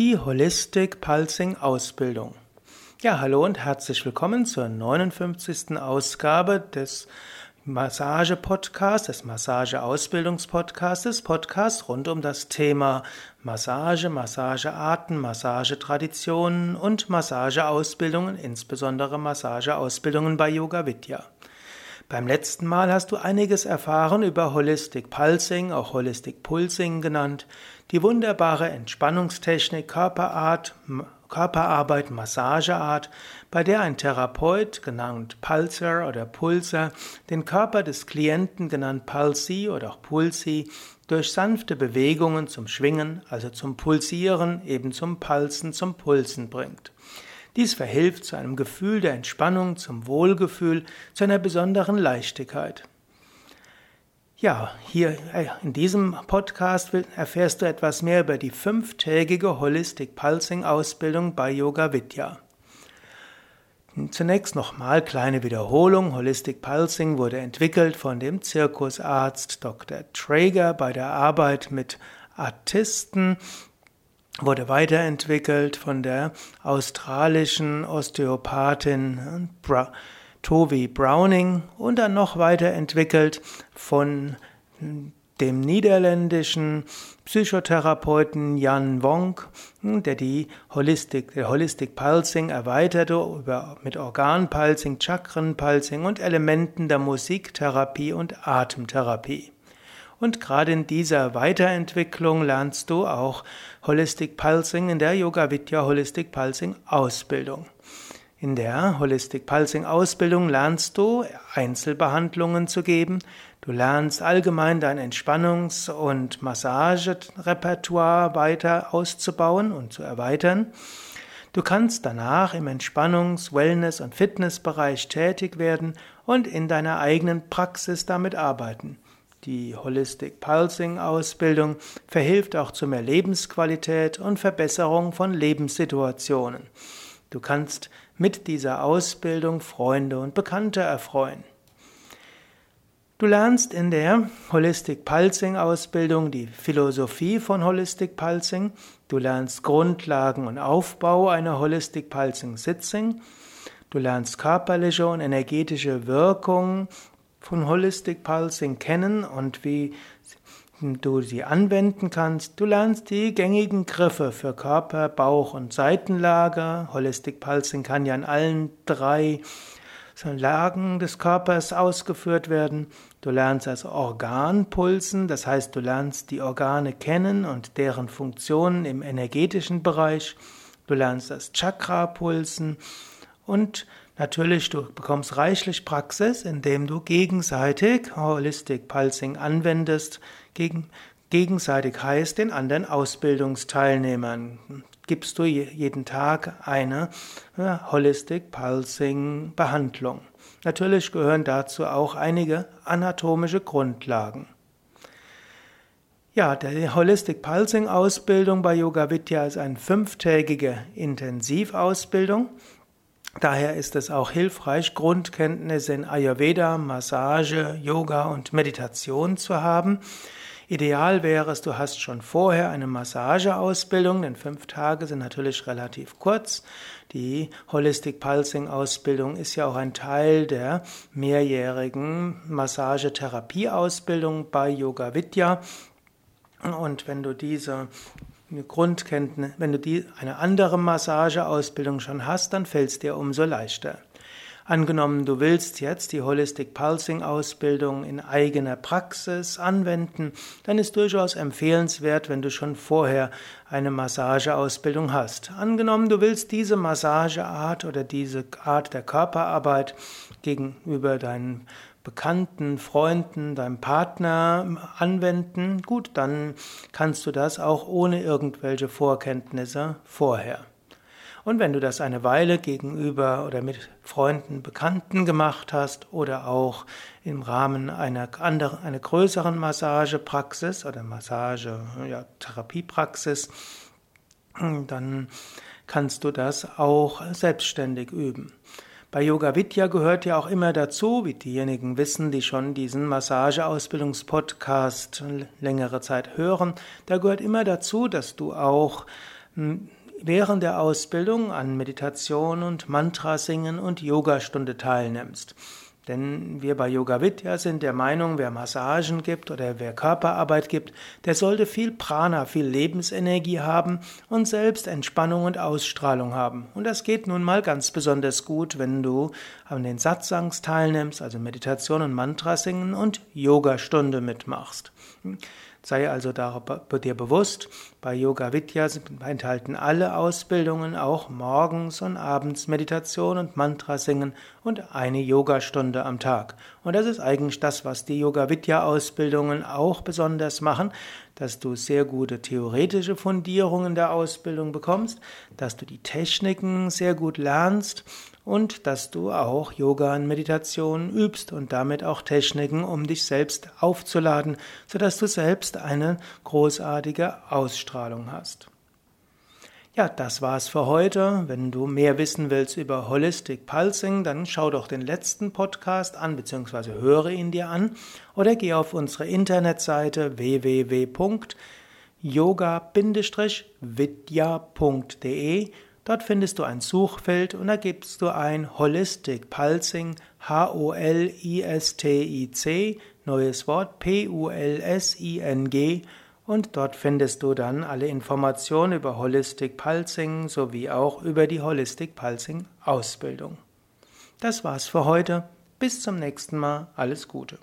Die Holistic Pulsing Ausbildung. Ja, hallo und herzlich willkommen zur 59. Ausgabe des Massage-Podcasts, des Massage-Ausbildungspodcasts, des Podcasts rund um das Thema Massage, Massagearten, Massagetraditionen und Massageausbildungen, insbesondere Massageausbildungen bei Yoga Vidya. Beim letzten Mal hast du einiges erfahren über Holistic Pulsing, auch Holistic Pulsing genannt, die wunderbare Entspannungstechnik, Körperart, Körperarbeit, Massageart, bei der ein Therapeut, genannt Pulser oder Pulser, den Körper des Klienten, genannt Pulsi oder auch Pulsi, durch sanfte Bewegungen zum Schwingen, also zum Pulsieren, eben zum Pulsen, zum Pulsen bringt. Dies verhilft zu einem Gefühl der Entspannung, zum Wohlgefühl, zu einer besonderen Leichtigkeit. Ja, hier äh, in diesem Podcast erfährst du etwas mehr über die fünftägige Holistic Pulsing Ausbildung bei Yoga Vidya. Zunächst nochmal kleine Wiederholung. Holistic Pulsing wurde entwickelt von dem Zirkusarzt Dr. Traeger bei der Arbeit mit Artisten wurde weiterentwickelt von der australischen Osteopathin Bra Toby Browning und dann noch weiterentwickelt von dem niederländischen Psychotherapeuten Jan Wong, der die Holistic, der Holistic Pulsing erweiterte über, mit Organpulsing, Chakrenpulsing und Elementen der Musiktherapie und Atemtherapie. Und gerade in dieser Weiterentwicklung lernst du auch Holistic Pulsing in der Yoga Vidya Holistic Pulsing Ausbildung. In der Holistic Pulsing Ausbildung lernst du Einzelbehandlungen zu geben. Du lernst allgemein dein Entspannungs- und Massagerepertoire weiter auszubauen und zu erweitern. Du kannst danach im Entspannungs-, Wellness- und Fitnessbereich tätig werden und in deiner eigenen Praxis damit arbeiten. Die Holistic Pulsing Ausbildung verhilft auch zu mehr Lebensqualität und Verbesserung von Lebenssituationen. Du kannst mit dieser Ausbildung Freunde und Bekannte erfreuen. Du lernst in der Holistic Pulsing Ausbildung die Philosophie von Holistic Pulsing. Du lernst Grundlagen und Aufbau einer Holistic Pulsing Sitzing. Du lernst körperliche und energetische Wirkung von Holistic Pulsing kennen und wie du sie anwenden kannst. Du lernst die gängigen Griffe für Körper, Bauch und Seitenlage. Holistic Pulsing kann ja in allen drei Lagen des Körpers ausgeführt werden. Du lernst das Organpulsen, das heißt, du lernst die Organe kennen und deren Funktionen im energetischen Bereich. Du lernst das Chakra-Pulsen und Natürlich, du bekommst reichlich Praxis, indem du gegenseitig Holistic Pulsing anwendest. Gegen, gegenseitig heißt den anderen Ausbildungsteilnehmern gibst du jeden Tag eine Holistic Pulsing Behandlung. Natürlich gehören dazu auch einige anatomische Grundlagen. Ja, die Holistic Pulsing Ausbildung bei Yoga Vidya ist eine fünftägige Intensivausbildung. Daher ist es auch hilfreich, Grundkenntnisse in Ayurveda, Massage, Yoga und Meditation zu haben. Ideal wäre es, du hast schon vorher eine Massageausbildung, denn fünf Tage sind natürlich relativ kurz. Die Holistic Pulsing Ausbildung ist ja auch ein Teil der mehrjährigen Massagetherapieausbildung bei Yoga Vidya. Und wenn du diese Grundkenntnis, wenn du die, eine andere Massageausbildung schon hast, dann fällt es dir umso leichter. Angenommen, du willst jetzt die Holistic Pulsing Ausbildung in eigener Praxis anwenden, dann ist durchaus empfehlenswert, wenn du schon vorher eine Massageausbildung hast. Angenommen, du willst diese Massageart oder diese Art der Körperarbeit gegenüber deinen Bekannten, Freunden, deinem Partner anwenden, gut, dann kannst du das auch ohne irgendwelche Vorkenntnisse vorher. Und wenn du das eine Weile gegenüber oder mit Freunden, Bekannten gemacht hast oder auch im Rahmen einer anderen, einer größeren Massagepraxis oder Massage, ja, Therapiepraxis, dann kannst du das auch selbstständig üben. Bei Yoga Vidya gehört ja auch immer dazu, wie diejenigen wissen, die schon diesen Massageausbildungspodcast längere Zeit hören, da gehört immer dazu, dass du auch während der Ausbildung an Meditation und Mantra singen und Yogastunde teilnimmst. Denn wir bei Yoga Vidya sind der Meinung, wer Massagen gibt oder wer Körperarbeit gibt, der sollte viel Prana, viel Lebensenergie haben und selbst Entspannung und Ausstrahlung haben. Und das geht nun mal ganz besonders gut, wenn du an den Satsangs teilnimmst, also Meditation und Mantra singen und Yogastunde mitmachst. Sei also dir bewusst, bei Yoga Vidya enthalten alle Ausbildungen auch morgens und abends Meditation und Mantra singen und eine Yogastunde am Tag. Und das ist eigentlich das, was die Yoga Vidya Ausbildungen auch besonders machen, dass du sehr gute theoretische Fundierungen der Ausbildung bekommst, dass du die Techniken sehr gut lernst und dass du auch Yoga und Meditation übst und damit auch Techniken, um dich selbst aufzuladen, sodass du selbst eine großartige Ausstrahlung hast. Ja, das war's für heute. Wenn du mehr wissen willst über Holistic Pulsing, dann schau doch den letzten Podcast an, beziehungsweise höre ihn dir an oder geh auf unsere Internetseite www.yoga-vidya.de Dort findest du ein Suchfeld und da gibst du ein Holistic Pulsing, H-O-L-I-S-T-I-C, neues Wort, P-U-L-S-I-N-G und dort findest du dann alle Informationen über Holistic Pulsing sowie auch über die Holistic Pulsing Ausbildung. Das war's für heute. Bis zum nächsten Mal. Alles Gute.